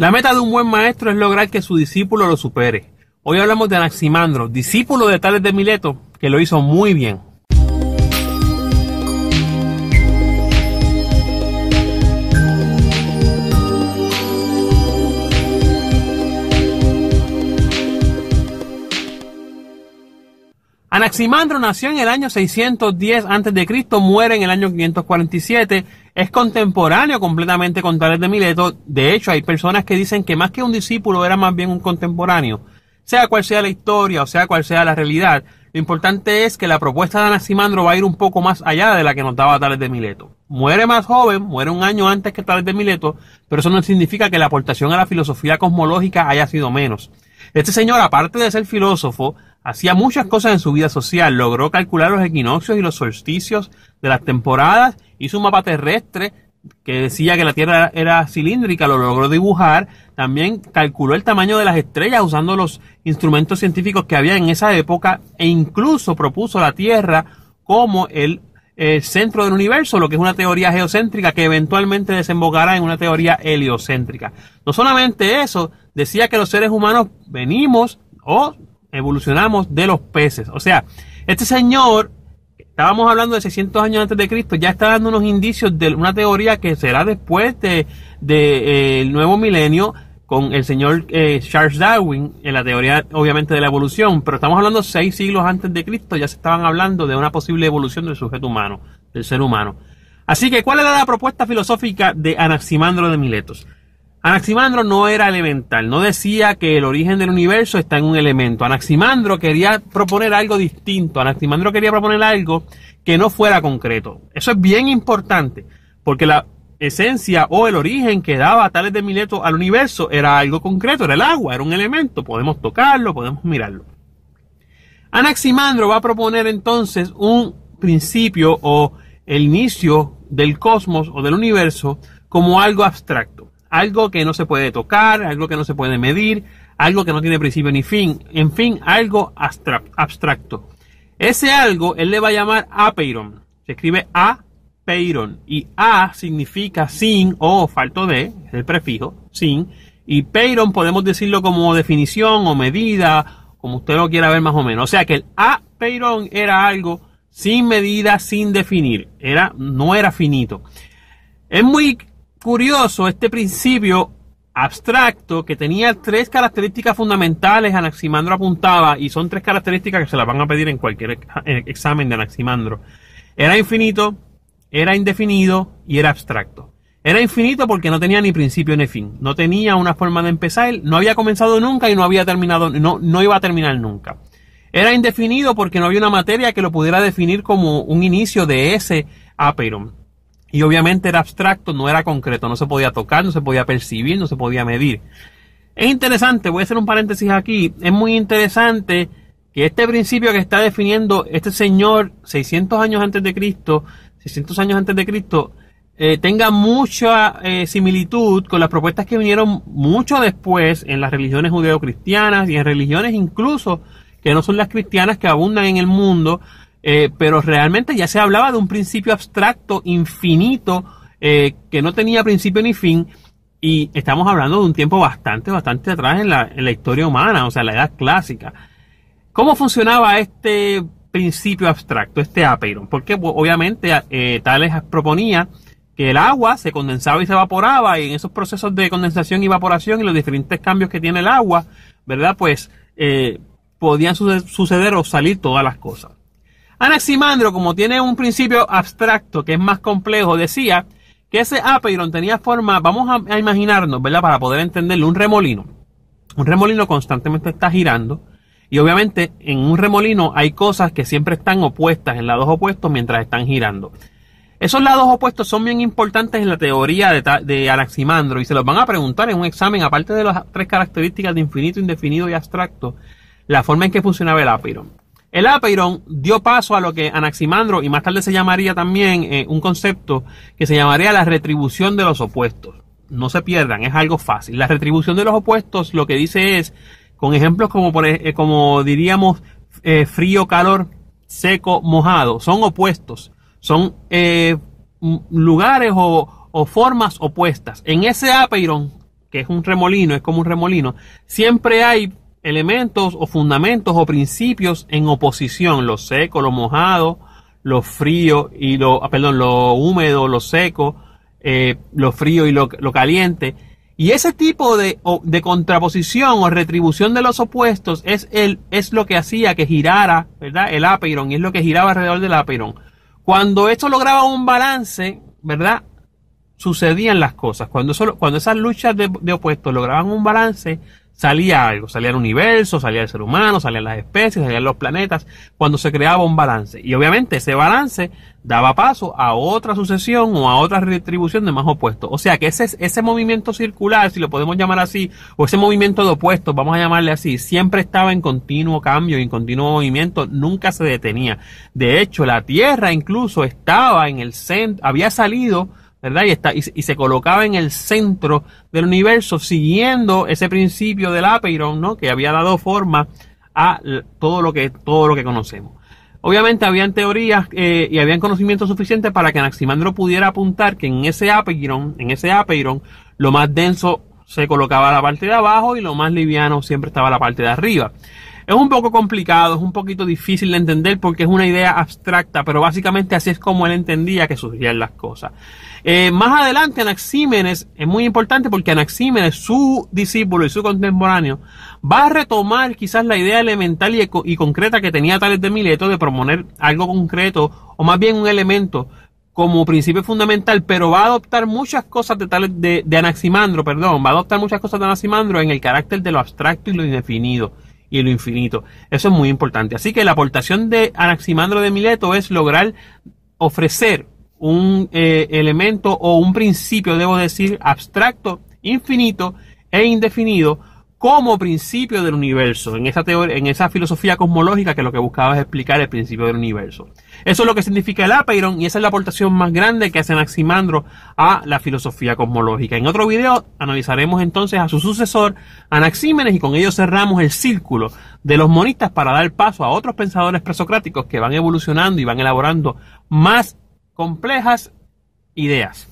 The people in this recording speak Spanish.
La meta de un buen maestro es lograr que su discípulo lo supere. Hoy hablamos de Anaximandro, discípulo de Tales de Mileto, que lo hizo muy bien. Anaximandro nació en el año 610 a.C., muere en el año 547, es contemporáneo completamente con Tales de Mileto. De hecho, hay personas que dicen que más que un discípulo era más bien un contemporáneo. Sea cual sea la historia o sea cual sea la realidad, lo importante es que la propuesta de Anaximandro va a ir un poco más allá de la que nos daba Tales de Mileto. Muere más joven, muere un año antes que Tales de Mileto, pero eso no significa que la aportación a la filosofía cosmológica haya sido menos. Este señor, aparte de ser filósofo, hacía muchas cosas en su vida social. Logró calcular los equinoccios y los solsticios de las temporadas. Hizo un mapa terrestre que decía que la Tierra era cilíndrica, lo logró dibujar. También calculó el tamaño de las estrellas usando los instrumentos científicos que había en esa época e incluso propuso la Tierra como el, el centro del universo, lo que es una teoría geocéntrica que eventualmente desembocará en una teoría heliocéntrica. No solamente eso, decía que los seres humanos venimos o evolucionamos de los peces. O sea, este señor, estábamos hablando de 600 años antes de Cristo, ya está dando unos indicios de una teoría que será después del de, eh, nuevo milenio con el señor eh, Charles Darwin en la teoría obviamente de la evolución, pero estamos hablando seis siglos antes de Cristo, ya se estaban hablando de una posible evolución del sujeto humano, del ser humano. Así que, ¿cuál era la propuesta filosófica de Anaximandro de Miletos? Anaximandro no era elemental, no decía que el origen del universo está en un elemento. Anaximandro quería proponer algo distinto, Anaximandro quería proponer algo que no fuera concreto. Eso es bien importante, porque la esencia o el origen que daba Tales de Mileto al universo era algo concreto, era el agua, era un elemento, podemos tocarlo, podemos mirarlo. Anaximandro va a proponer entonces un principio o el inicio del cosmos o del universo como algo abstracto algo que no se puede tocar, algo que no se puede medir, algo que no tiene principio ni fin, en fin, algo abstracto. Ese algo él le va a llamar apeiron. Se escribe apeiron y a significa sin o falto de, es el prefijo, sin, y peiron podemos decirlo como definición o medida, como usted lo quiera ver más o menos. O sea que el apeiron era algo sin medida, sin definir, era, no era finito. Es muy curioso este principio abstracto que tenía tres características fundamentales, Anaximandro apuntaba, y son tres características que se las van a pedir en cualquier examen de Anaximandro. Era infinito, era indefinido y era abstracto. Era infinito porque no tenía ni principio ni fin, no tenía una forma de empezar, no había comenzado nunca y no había terminado, no, no iba a terminar nunca. Era indefinido porque no había una materia que lo pudiera definir como un inicio de ese aperon. Y obviamente era abstracto, no era concreto, no se podía tocar, no se podía percibir, no se podía medir. Es interesante, voy a hacer un paréntesis aquí, es muy interesante que este principio que está definiendo este señor 600 años antes de Cristo, 600 años antes de Cristo, eh, tenga mucha eh, similitud con las propuestas que vinieron mucho después en las religiones judeocristianas y en religiones incluso que no son las cristianas que abundan en el mundo, eh, pero realmente ya se hablaba de un principio abstracto, infinito, eh, que no tenía principio ni fin, y estamos hablando de un tiempo bastante, bastante atrás en la, en la historia humana, o sea, la edad clásica. ¿Cómo funcionaba este principio abstracto, este apeiron? Porque obviamente eh, Tales proponía que el agua se condensaba y se evaporaba, y en esos procesos de condensación y evaporación y los diferentes cambios que tiene el agua, ¿verdad? Pues podían suceder o salir todas las cosas. Anaximandro, como tiene un principio abstracto que es más complejo, decía que ese apeiron tenía forma, vamos a, imaginarnos, ¿verdad? Para poder entenderlo, un remolino. Un remolino constantemente está girando y obviamente en un remolino hay cosas que siempre están opuestas, en lados opuestos mientras están girando. Esos lados opuestos son bien importantes en la teoría de, Anaximandro y se los van a preguntar en un examen, aparte de las tres características de infinito, indefinido y abstracto, la forma en que funcionaba el apeiron. El apeiron dio paso a lo que Anaximandro y más tarde se llamaría también eh, un concepto que se llamaría la retribución de los opuestos. No se pierdan, es algo fácil. La retribución de los opuestos lo que dice es, con ejemplos como, por, eh, como diríamos eh, frío, calor, seco, mojado, son opuestos, son lugares o, o formas opuestas. En ese apeiron que es un remolino, es como un remolino, siempre hay elementos o fundamentos o principios en oposición, lo seco, lo mojado, lo frío y lo, ah, perdón, lo húmedo, lo seco, eh, lo frío y lo, caliente. Y ese tipo de, de, contraposición o retribución de los opuestos es, el, es lo que hacía que girara, ¿verdad? El apeiron y es lo que giraba alrededor del apeiron. Cuando esto lograba un balance, ¿verdad? Sucedían las cosas. Cuando, solo, cuando esas luchas de, de opuestos lograban un balance, salía algo, salía el universo, salía el ser humano, salían las especies, salían los planetas, cuando se creaba un balance. Y obviamente ese balance daba paso a otra sucesión o a otra retribución de más opuestos. O sea que ese, ese movimiento circular, si lo podemos llamar así, o ese movimiento de opuestos, vamos a llamarle así, siempre estaba en continuo cambio y en continuo movimiento, nunca se detenía. De hecho, la Tierra incluso estaba en el centro, había salido ¿verdad? Y, está, y, se colocaba en el centro del universo siguiendo ese principio del Apeiron, ¿no? Que había dado forma a todo lo que, todo lo que conocemos. Obviamente habían teorías eh, y habían conocimientos suficientes para que Anaximandro pudiera apuntar que en ese Apeiron, en ese Apeiron, lo más denso se colocaba la parte de abajo y lo más liviano siempre estaba la parte de arriba. Es un poco complicado, es un poquito difícil de entender porque es una idea abstracta, pero básicamente así es como él entendía que surgían las cosas. Eh, más adelante, Anaxímenes es muy importante porque Anaxímenes, su discípulo y su contemporáneo, va a retomar quizás la idea elemental y, concreta que tenía Tales de Mileto de proponer algo concreto o más bien un elemento como principio fundamental, pero va a adoptar muchas cosas de, Tales de, de Anaximandro, perdón, va a adoptar muchas cosas de Anaximandro en el carácter de lo abstracto y lo indefinido y lo infinito. Eso es muy importante. Así que la aportación de Anaximandro de Mileto es lograr ofrecer un eh, elemento o un principio, debo decir, abstracto, infinito e indefinido como principio del universo, en esa teoría, en esa filosofía cosmológica que lo que buscaba es explicar el principio del universo. Eso es lo que significa el Apeiron y esa es la aportación más grande que hace Anaximandro a la filosofía cosmológica. En otro video analizaremos entonces a su sucesor, Anaxímenes, y con ello cerramos el círculo de los monistas para dar paso a otros pensadores presocráticos que van evolucionando y van elaborando más complejas ideas.